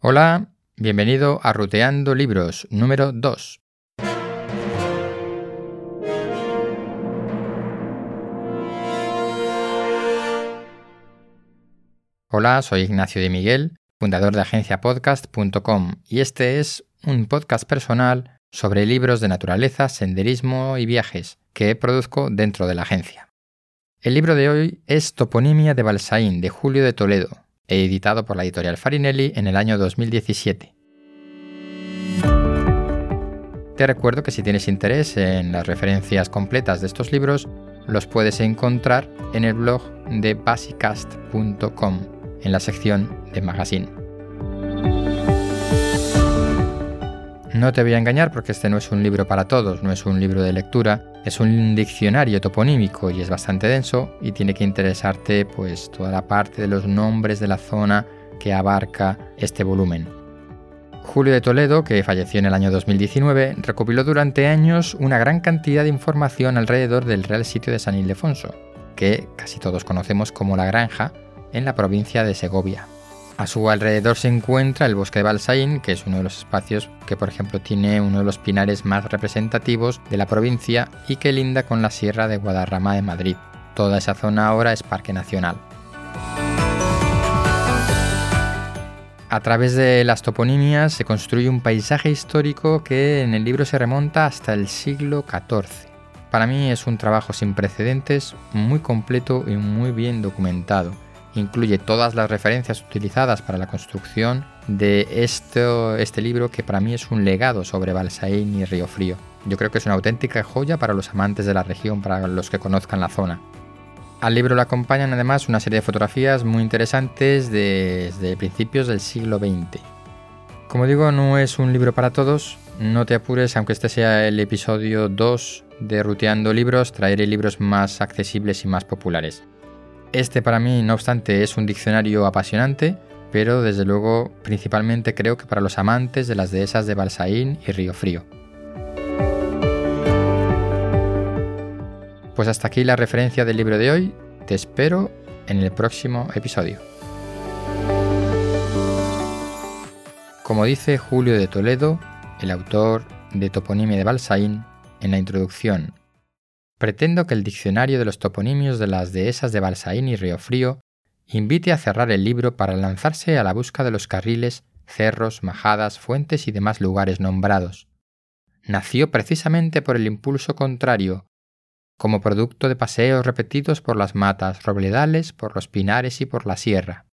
Hola, bienvenido a Ruteando Libros número 2. Hola, soy Ignacio de Miguel, fundador de agenciapodcast.com y este es un podcast personal sobre libros de naturaleza, senderismo y viajes que produzco dentro de la agencia. El libro de hoy es Toponimia de Balsaín de Julio de Toledo, editado por la editorial Farinelli en el año 2017. Te recuerdo que si tienes interés en las referencias completas de estos libros, los puedes encontrar en el blog de basicast.com en la sección de magazine. No te voy a engañar porque este no es un libro para todos, no es un libro de lectura, es un diccionario toponímico y es bastante denso y tiene que interesarte pues toda la parte de los nombres de la zona que abarca este volumen. Julio de Toledo, que falleció en el año 2019, recopiló durante años una gran cantidad de información alrededor del Real Sitio de San Ildefonso, que casi todos conocemos como La Granja, en la provincia de Segovia. A su alrededor se encuentra el bosque de Balsaín, que es uno de los espacios que, por ejemplo, tiene uno de los pinares más representativos de la provincia y que linda con la Sierra de Guadarrama de Madrid. Toda esa zona ahora es parque nacional. A través de las toponimias se construye un paisaje histórico que en el libro se remonta hasta el siglo XIV. Para mí es un trabajo sin precedentes, muy completo y muy bien documentado incluye todas las referencias utilizadas para la construcción de este libro que para mí es un legado sobre Balsaín y Río Frío. Yo creo que es una auténtica joya para los amantes de la región, para los que conozcan la zona. Al libro le acompañan además una serie de fotografías muy interesantes desde principios del siglo XX. Como digo, no es un libro para todos, no te apures, aunque este sea el episodio 2 de Ruteando Libros, traeré libros más accesibles y más populares. Este para mí, no obstante, es un diccionario apasionante, pero desde luego principalmente creo que para los amantes de las dehesas de Balsaín y Río Frío. Pues hasta aquí la referencia del libro de hoy, te espero en el próximo episodio. Como dice Julio de Toledo, el autor de Toponimia de Balsaín, en la introducción pretendo que el diccionario de los toponimios de las dehesas de Balsaín y Frío invite a cerrar el libro para lanzarse a la busca de los carriles, cerros, majadas, fuentes y demás lugares nombrados. Nació precisamente por el impulso contrario, como producto de paseos repetidos por las matas robledales, por los pinares y por la sierra.